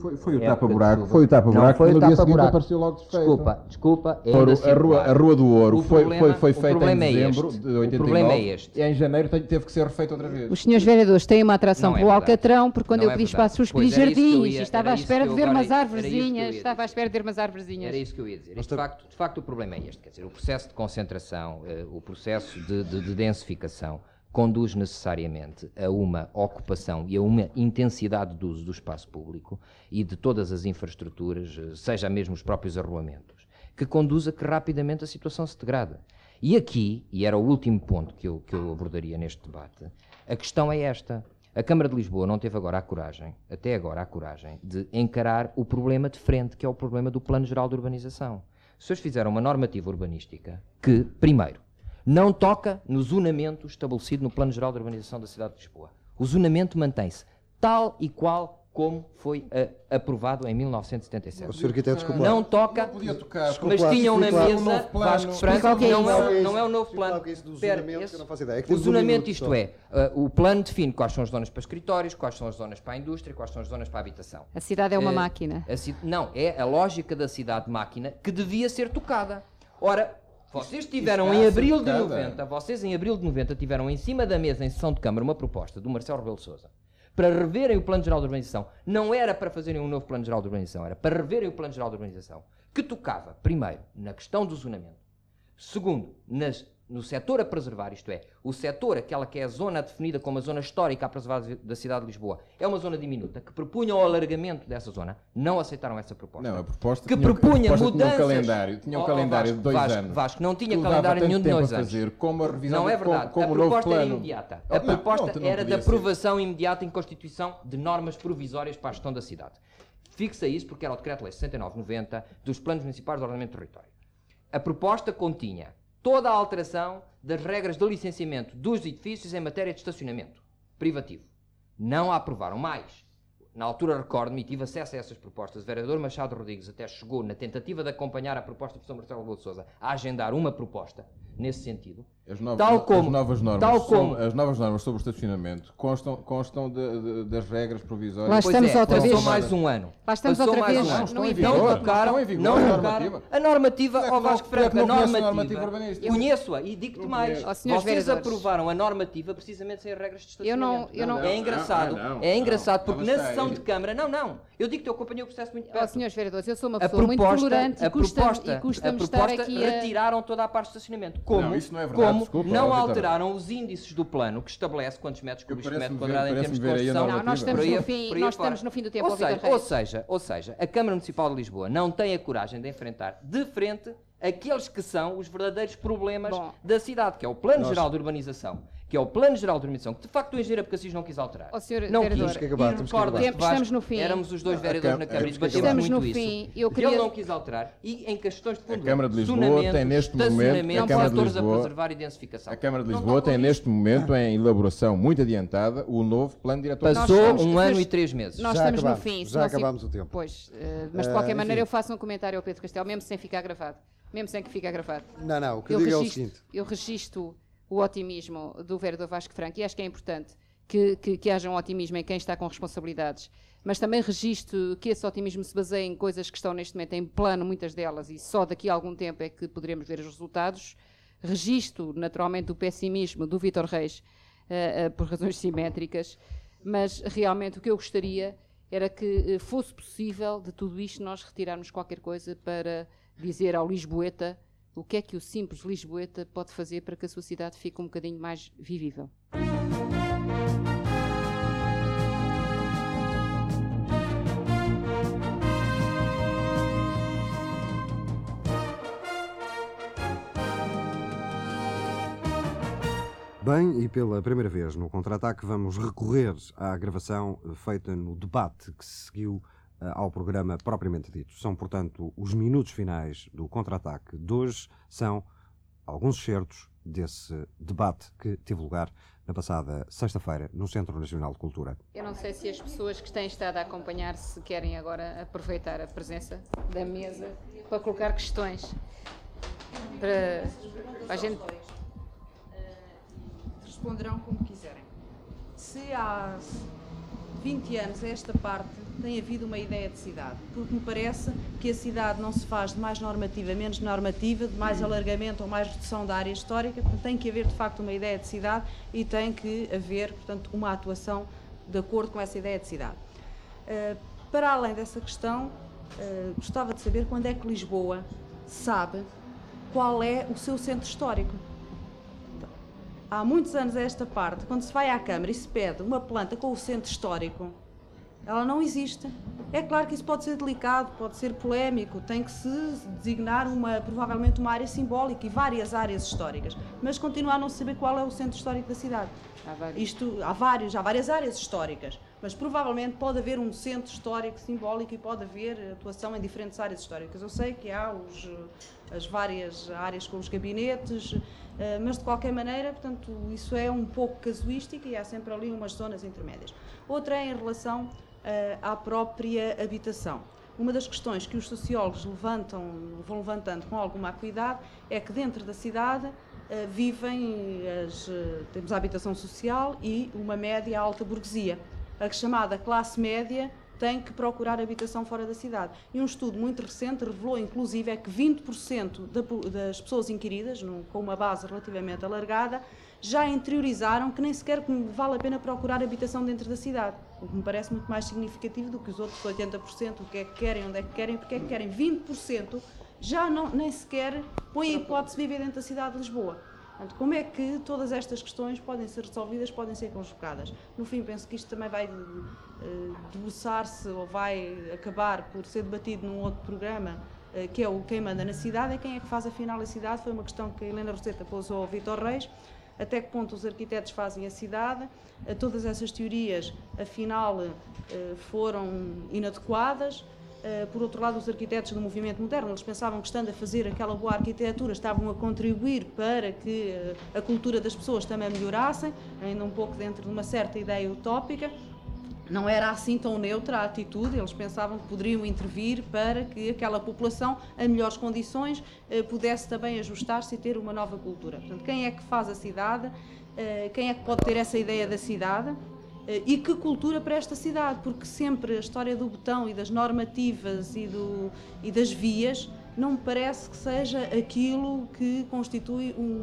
Foi- foi o tapa-buraco, foi o tapa-buraco, o no dia seguinte tapa-buraco. apareceu logo desfeito. Desculpa, desculpa. é ainda a, rua, circular. a Rua do Ouro O foi, problema- foi, foi o feita em é dezembro este. de O 89. problema é este. E em janeiro te- teve que ser refeito outra vez. Os senhores vereadores têm uma atração Não é pelo verdade. Alcatrão, porque quando Não eu é pedi espaços, Pois, pedi jardins, ia- e estava à espera de ver agora- umas dizer. estava à espera de ver umas árvorezinhas. Era isso que eu ia dizer. De, facto, de facto, o problema é este. Quer dizer, o processo de concentração, eh, o processo de, de- de densificação, conduz necessariamente a uma ocupação e a uma intensidade de uso do espaço público e de todas as infraestruturas, eh, seja mesmo os próprios arruamentos, que conduz a que rapidamente a situação se degrade. E aqui, e era o último ponto que eu, que eu abordaria neste debate, a questão é esta. A Câmara de Lisboa não teve agora a coragem, até agora a coragem, de encarar o problema de frente, que é o problema do Plano Geral de Urbanização. Os senhores fizeram uma normativa urbanística que, primeiro, não toca no zonamento estabelecido no Plano Geral de Urbanização da cidade de Lisboa. O zonamento mantém-se tal e qual como foi eh, aprovado em 1977. O senhor arquiteto, desculpa. Não toca, Não podia tocar. mas tinham na mesa. Vasco é não, é, o- não é o novo lá plano. o que é isso do Espera, zonamento, que esse- eu não faço ideia. É que o um zonamento, minuto isto só. é, eh, o plano define quais são as zonas para escritórios, quais são as zonas para a indústria, quais são as zonas para a habitação. A cidade é uma Eh, máquina. a não, é a lógica da cidade-máquina que devia ser tocada. Ora, vocês tiveram em abril de tocada. 90, vocês em abril de 90 tiveram em cima da mesa em sessão de Câmara uma proposta do Marcelo Rebelo de Sousa para reverem o Plano Geral de Urbanização. Não era para fazerem um novo Plano Geral de Urbanização, era para reverem o Plano Geral de Urbanização, que tocava, primeiro, na questão do zonamento, Segundo, nas- no setor a preservar, isto é, o setor, aquela que é a zona definida como a zona histórica a preservar da cidade de Lisboa, é uma zona diminuta, que propunha o alargamento dessa zona, não aceitaram essa proposta. Não, a proposta que tinha, propunha proposta mudanças. Tinha um calendário, tinha um Oh, oh, calendário Vasco, de dois Vasco, anos. Vasco, não tinha calendário nenhum de dois anos. fazer, como a revisão Não é verdade. como, como a proposta era plano. imediata. Oh, A proposta não, não era da aprovação imediata em constituição de normas provisórias para a gestão da cidade. Fixa isso porque era o Decreto-Lei 6990 dos Planos Municipais de Ordenamento do Território. A proposta continha toda a alteração das regras de licenciamento dos edifícios em matéria de estacionamento privativo. Não a aprovaram mais. Na altura, recordo-me, e tive acesso a essas propostas. O vereador Machado Rodrigues até chegou, na tentativa de acompanhar a proposta do Sr. Marcelo Rebelo de Sousa, a agendar uma proposta nesse sentido. As novas, Tal como- as novas normas, tal são- como- as novas normas sobre o estacionamento constam, constam de- de- das regras provisórias. Lá Pois estamos é, outra passou vez. mais um ano. Lá estamos Passou outra mais vez um vigor, Não não estão em vigor não a tocaram. normativa. A normativa, é não- Vasco tu é Franco, a não normativa. Conheço-a e digo-te mais. Senhores Vocês vereadores. aprovaram a normativa precisamente sem regras de Eu não- estacionamento. eu não- É engraçado, não, não, é engraçado não. porque na sessão de Câmara, não, não, eu digo que eu acompanhei o processo muito Ó, perto. senhores vereadores, eu sou uma A pessoa muito proposta, tolerante a custa- proposta, e custa-me a estar proposta aqui a... retiraram toda a parte de estacionamento. Como, Não, isso não é verdade, como desculpa, não alteraram os índices do plano que estabelece quantos metros cúbicos por metro quadrado em termos de a construção. Não, nós estamos aí- no fim, nós estamos no fim do tempo, Ou seja, ou seja, ou seja, a Câmara Municipal de Lisboa não tem a coragem de enfrentar de frente aqueles que são os verdadeiros problemas Bom. da cidade, que é o Plano Geral de Urbanização, que é o Plano Geral de Urbanização, que de facto o engenheiro Abcacis não quis alterar. Ó, senhor não vereador. quis. Que acabar, E temos que recordas-te, acabar. Vasco, Estamos no fim. Éramos os dois vereadores Cam- na Câmara e debatemos Estamos muito no isso. fim. Eu E queria- Ele não quis alterar. E em questões de fundo, A Câmara de Lisboa tem neste momento- a Câmara de Lisboa- a preservar e densificação. A Câmara de Lisboa tem neste momento em elaboração muito adiantada o novo plano diretor. Passou um ano e três meses. Nós Já estamos acabamos, no fim. já acabamos o tempo. Pois, eh, mas de Eh, qualquer enfim. maneira eu faço um comentário ao Pedro Castelo, mesmo sem ficar gravado. Mesmo sem que fique gravado. Não, não, o que eu eu digo é o seguinte. eu registro o otimismo do vereador Vasco Franco e acho que é importante que, que, que haja um otimismo em quem está com responsabilidades, mas também registro que esse otimismo se baseia em coisas que estão neste momento em plano, muitas delas, e só daqui a algum tempo é que poderemos ver os resultados. Registro, naturalmente, o pessimismo do Vitor Reis uh, uh, por razões simétricas, mas realmente o que eu gostaria era que uh, fosse possível de tudo isto nós retirarmos qualquer coisa para dizer ao Lisboeta o que é que o simples Lisboeta pode fazer para que a sua cidade fique um bocadinho mais vivível. Bem, e pela primeira vez no contra-ataque vamos recorrer à gravação feita no debate que se seguiu ao programa propriamente dito. São, portanto, os minutos finais do contra-ataque de hoje, são alguns excertos desse debate que teve lugar na passada sexta-feira no Centro Nacional de Cultura. Eu não sei se as pessoas que têm estado a acompanhar se querem agora aproveitar a presença da mesa para colocar questões para a gente responderão como quiserem. Se há 20 anos a esta parte tem havido uma ideia de cidade, porque me parece que a cidade não se faz de mais normativa, menos normativa, de mais alargamento ou mais redução da área histórica, portanto, tem que haver de facto uma ideia de cidade e tem que haver, portanto, uma atuação de acordo com essa ideia de cidade. Uh, para além dessa questão, uh, gostava de saber quando é que Lisboa sabe qual é o seu centro histórico há muitos anos a esta parte, quando se vai à Câmara e se pede uma planta com o centro histórico, ela não existe. É claro que isso pode ser delicado, pode ser polémico, tem que se designar uma, provavelmente uma área simbólica e várias áreas históricas, mas continuar a não saber qual é o centro histórico da cidade. Há vários. Isto, há vários, há várias áreas históricas, mas provavelmente pode haver um centro histórico simbólico e pode haver atuação em diferentes áreas históricas. Eu sei que há os, as várias áreas com os gabinetes, eh, mas de qualquer maneira, portanto, isso é um pouco casuístico e há sempre ali umas zonas intermédias. Outra é em relação eh, à própria habitação. Uma das questões que os sociólogos levantam, vão levantando com alguma acuidade é que dentro da cidade uh, vivem as, temos a habitação social e uma média alta burguesia. A chamada classe média tem que procurar habitação fora da cidade. E um estudo muito recente revelou, inclusive, é que 20% das pessoas inquiridas, com uma base relativamente alargada, já interiorizaram que nem sequer vale a pena procurar habitação dentro da cidade. O que me parece muito mais significativo do que os outros 80%, o que é que querem, onde é que querem, porque é que querem. 20% já não, nem sequer põem a hipótese de viver dentro da cidade de Lisboa. Portanto, como é que todas estas questões podem ser resolvidas, podem ser conjugadas? No fim, penso que isto também vai uh, debruçar-se ou vai acabar por ser debatido num outro programa, uh, que é o quem manda na cidade, é quem é que faz afinal a cidade. Foi uma questão que a Helena Roseta pôs ao Vitor Reis até que ponto os arquitetos fazem a cidade, eh, todas essas teorias, afinal, eh, foram inadequadas. Eh, por outro lado, os arquitetos do movimento moderno, eles pensavam que estando a fazer aquela boa arquitetura, estavam a contribuir para que a cultura das pessoas também melhorassem, ainda um pouco dentro de uma certa ideia utópica não era assim tão neutra a atitude, eles pensavam que poderiam intervir para que aquela população, em melhores condições, eh, pudesse também ajustar-se e ter uma nova cultura. Portanto, quem é que faz a cidade? Eh, quem é que pode ter essa ideia da cidade? Eh, e que cultura para esta cidade? Porque sempre a história do botão e das normativas e, do, e das vias não me parece que seja aquilo que constitui um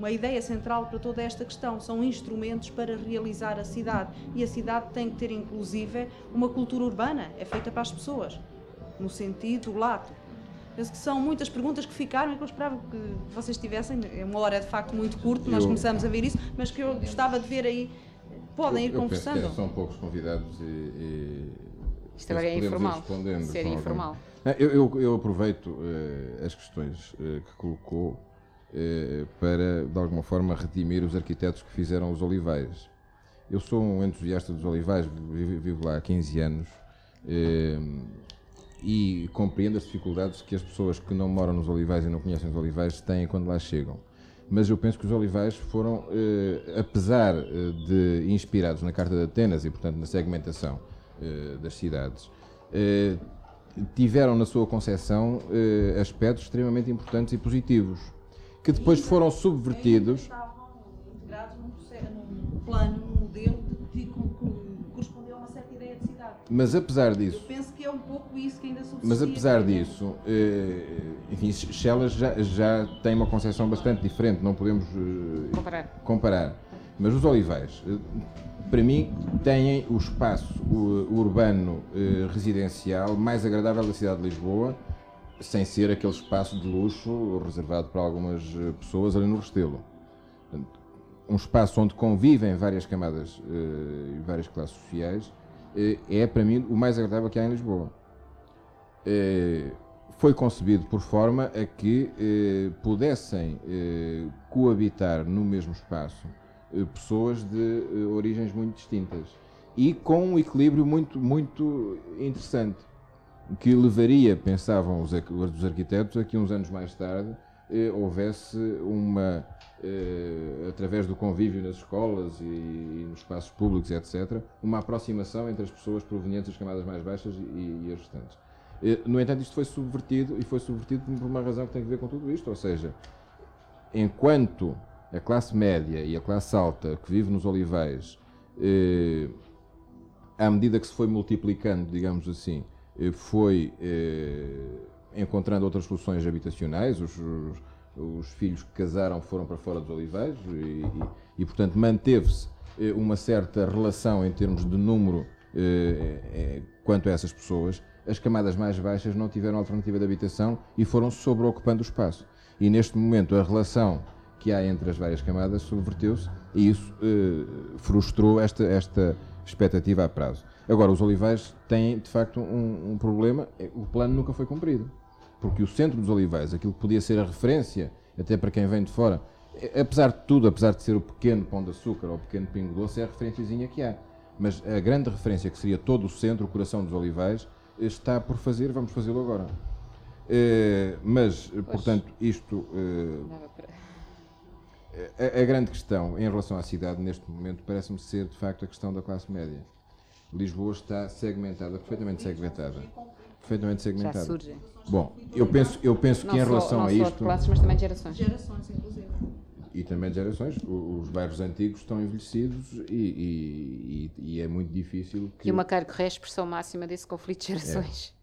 uma ideia central para toda esta questão. São instrumentos para realizar a cidade. E a cidade tem que ter, inclusive, uma cultura urbana. É feita para as pessoas, no sentido lato. Penso que são muitas perguntas que ficaram e que eu esperava que vocês tivessem. É uma hora de facto muito curto, nós começamos a ver isso, mas que eu gostava de ver aí. Podem ir conversando. são poucos convidados e. e Isto agora é informal. Ser informal. Eu, eu, eu aproveito uh, as questões uh, que colocou eh, para, de alguma forma, redimir os arquitetos que fizeram os olivais. Eu sou um entusiasta dos olivais, vivo lá há 15 anos e compreendo as dificuldades que as pessoas que não moram nos olivais e não conhecem os olivais têm quando lá chegam mas eu penso que os olivais foram, eh, apesar eh, de inspirados na Carta de Atenas e, portanto, na segmentação eh, das cidades, eh, tiveram na sua concepção eh, aspectos extremamente importantes e positivos, que depois foram subvertidos. Integrados num plano, num modelo que correspondeu a uma certa ideia de cidade. Mas apesar disso mas apesar disso, eh, enfim, Chelas já, já tem uma concepção bastante diferente, não podemos eh, Comparar. comparar. Mas os Olivais, eh, para mim, têm o espaço urbano residencial mais agradável da cidade de Lisboa, sem ser aquele espaço de luxo reservado para algumas pessoas ali no Restelo. Um espaço onde convivem várias camadas e várias classes sociais, é para mim o mais agradável que há em Lisboa. Eh, foi concebido por forma a que eh, pudessem eh, coabitar no mesmo espaço eh, pessoas de eh, origens muito distintas e com um equilíbrio muito, muito interessante que levaria, pensavam os, os arquitetos, a que uns anos mais tarde houvesse uma, através do convívio nas escolas e, e nos espaços públicos, etc., uma aproximação entre as pessoas provenientes das camadas mais baixas e, e as restantes. Eh, No entanto, isto foi subvertido e foi subvertido por uma razão que tem a ver com tudo isto, ou seja, enquanto a classe média e a classe alta que vive nos olivais, eh, à medida que se foi multiplicando, digamos assim, eh, foi eh, encontrando outras soluções habitacionais, os, os- os filhos que casaram foram para fora dos olivais e, e- e, portanto, manteve-se eh, uma certa relação em termos de número eh, quanto a essas pessoas. As camadas mais baixas não tiveram alternativa de habitação e foram sobreocupando o espaço. E neste momento a relação que há entre as várias camadas subverteu-se e isso eh, frustrou esta, esta expectativa a prazo. Agora, os olivais têm de facto um, um problema: é, o plano nunca foi cumprido. Porque o centro dos olivais, aquilo que podia ser a referência, até para quem vem de fora, eh, apesar de tudo, apesar de ser o pequeno pão de açúcar ou o pequeno pingo doce, é a referenciazinha que há. Mas a grande referência, que seria todo o centro, o coração dos olivais, está por fazer, vamos fazê-lo agora. Eh, mas, eh, portanto, isto. para- a, a grande questão em relação à cidade neste momento parece-me ser de facto a questão da classe média. Lisboa está segmentada, perfeitamente segmentada. Perfeitamente Já segmentada. surgem. Bom, eu penso, eu penso Não que em só, relação não a só de isto, classes, mas também de gerações. Gerações, inclusive. E também de gerações, os bairros antigos estão envelhecidos e, e- e- é muito difícil que. E o Correia é a expressão máxima desse conflito de gerações.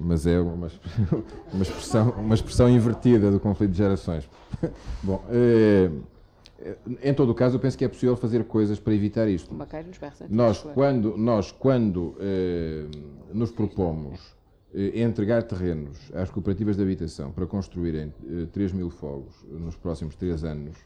Mas é uma, <laughs> uma, expressão, uma expressão invertida do conflito de gerações. <laughs> Bom, eh, em todo o caso, eu penso que é possível fazer coisas para evitar isto. O nos bairros antigos, Nós, claro. quando, nós, quando eh, nos propomos entregar terrenos às cooperativas de habitação para construírem eh, 3 mil fogos nos próximos 3 anos,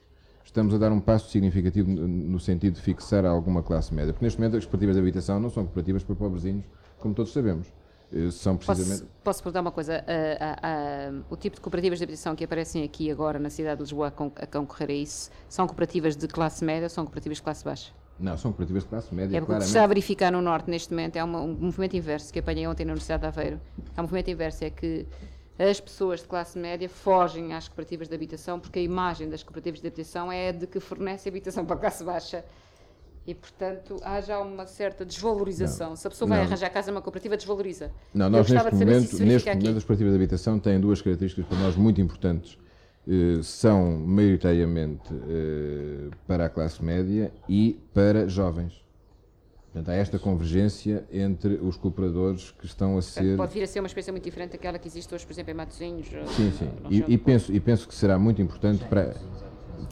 estamos a dar um passo significativo no, sentido de fixar alguma classe média. Porque neste momento as cooperativas de habitação não são cooperativas para pobrezinhos, como todos sabemos. Eh, são precisamente. Posso, posso perguntar uma coisa? Ah, ah, ah, o tipo de cooperativas de habitação que aparecem aqui agora na cidade de Lisboa a concorrer a isso são cooperativas de classe média ou são cooperativas de classe baixa? Não, são cooperativas de classe média, É porque o que se está a verificar no Norte neste momento é uma- um movimento inverso que apanhei ontem na Universidade de Aveiro. É um movimento inverso, é que as pessoas de classe média fogem às cooperativas de habitação porque a imagem das cooperativas de habitação é de que fornece habitação para a classe baixa. E, portanto, há já uma certa desvalorização. Se a pessoa vai Não. arranjar casa numa cooperativa, desvaloriza. Não, nós neste momento, neste momento aqui. as cooperativas de habitação têm duas características para nós muito importantes. Eh, são maioritariamente eh, para a classe média e para jovens. Portanto, há esta convergência entre os cooperadores que estão a ser. Pode vir a ser uma experiência muito diferente daquela que existe hoje, por exemplo, em Matosinhos. Sim, sim. E, e penso, e penso que será muito importante para.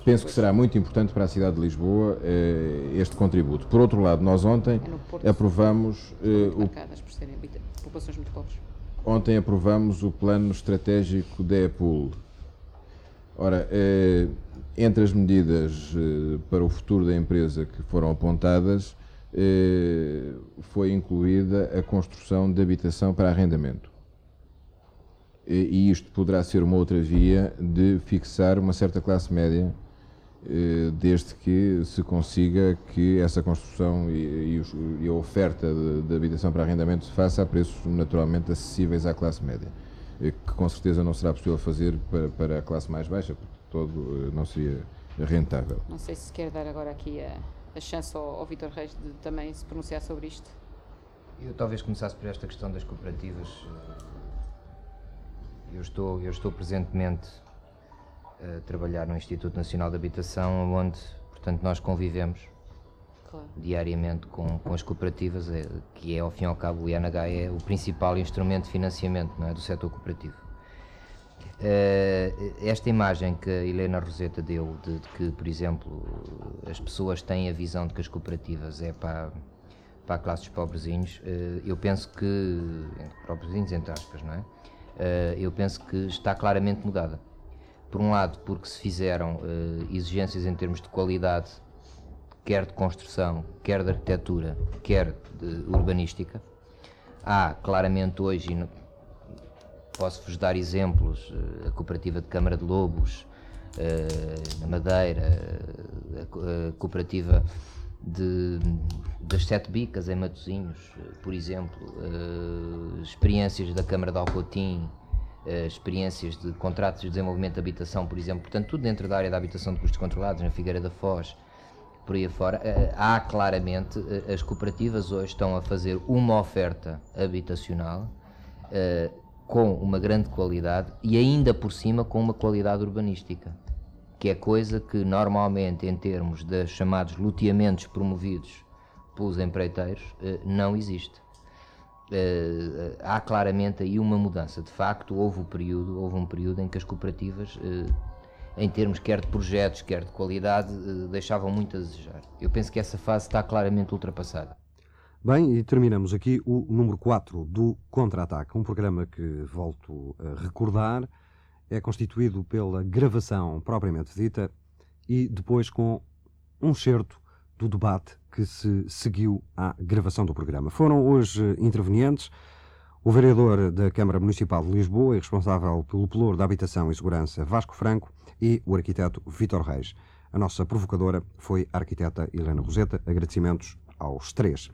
Penso que será muito importante para a cidade de Lisboa eh, este contributo. Por outro lado, nós ontem É aprovamos eh, o marcadas por serem populações muito pobres. Ontem aprovamos o plano estratégico da EPUL. Ora, eh, entre as medidas eh, para o futuro da empresa que foram apontadas, eh, foi incluída a construção de habitação para arrendamento. E, isto poderá ser uma outra via de fixar uma certa classe média, desde que se consiga que essa construção e, a oferta de, de habitação para arrendamento se faça a preços naturalmente acessíveis à classe média, que com certeza não será possível fazer para, para a classe mais baixa, porque todo eh, não seria rentável. Não sei se quer dar agora aqui a, a chance ao, ao Vítor Reis de também se pronunciar sobre isto. Eu talvez começasse por esta questão das cooperativas. Eu estou, eu estou presentemente a trabalhar no Instituto Nacional de Habitação, onde, portanto, nós convivemos claro. diariamente com, com as cooperativas, é, que é, ao fim e ao cabo, o INH é o principal instrumento de financiamento não é, do setor cooperativo. Uh, esta imagem que a Helena Roseta deu, de, de, que, por exemplo, as pessoas têm a visão de que as cooperativas é para, para a classe dos pobrezinhos, uh, eu penso que, pobrezinhos entre aspas, não é? Uh, eu penso que está claramente mudada. Por um lado, porque se fizeram exigências em termos de qualidade, quer de construção, quer de arquitetura, quer de urbanística. Há claramente hoje, Posso-vos dar exemplos: eh, a Cooperativa de Câmara de Lobos, eh, na Madeira, a Cooperativa de, das Sete Bicas em Matosinhos, eh, por exemplo, experiências da Câmara de Alcotim, experiências de contratos de desenvolvimento de habitação, por exemplo, portanto, tudo dentro da área da habitação de custos controlados, na Figueira da Foz, por aí afora, há claramente, as cooperativas hoje estão a fazer uma oferta habitacional com uma grande qualidade e ainda por cima com uma qualidade urbanística, que é coisa que normalmente em termos de chamados loteamentos promovidos pelos empreiteiros eh, não existe. Eh, há claramente aí uma mudança. De facto, houve um período, houve um período em que as cooperativas, eh, em termos quer de projetos, quer de qualidade, deixavam muito a desejar. Eu penso que essa fase está claramente ultrapassada. Bem, e terminamos aqui o número 4 do Contra-Ataque, um programa que, volto a recordar, é constituído pela gravação propriamente dita e depois com um certo do debate que se seguiu à gravação do programa. Foram hoje intervenientes o vereador da Câmara Municipal de Lisboa e responsável pelo Pelour da Habitação e Segurança, Vasco Franco, e o arquiteto Vítor Reis. A nossa provocadora foi a arquiteta Helena Roseta. Agradecimentos aos três.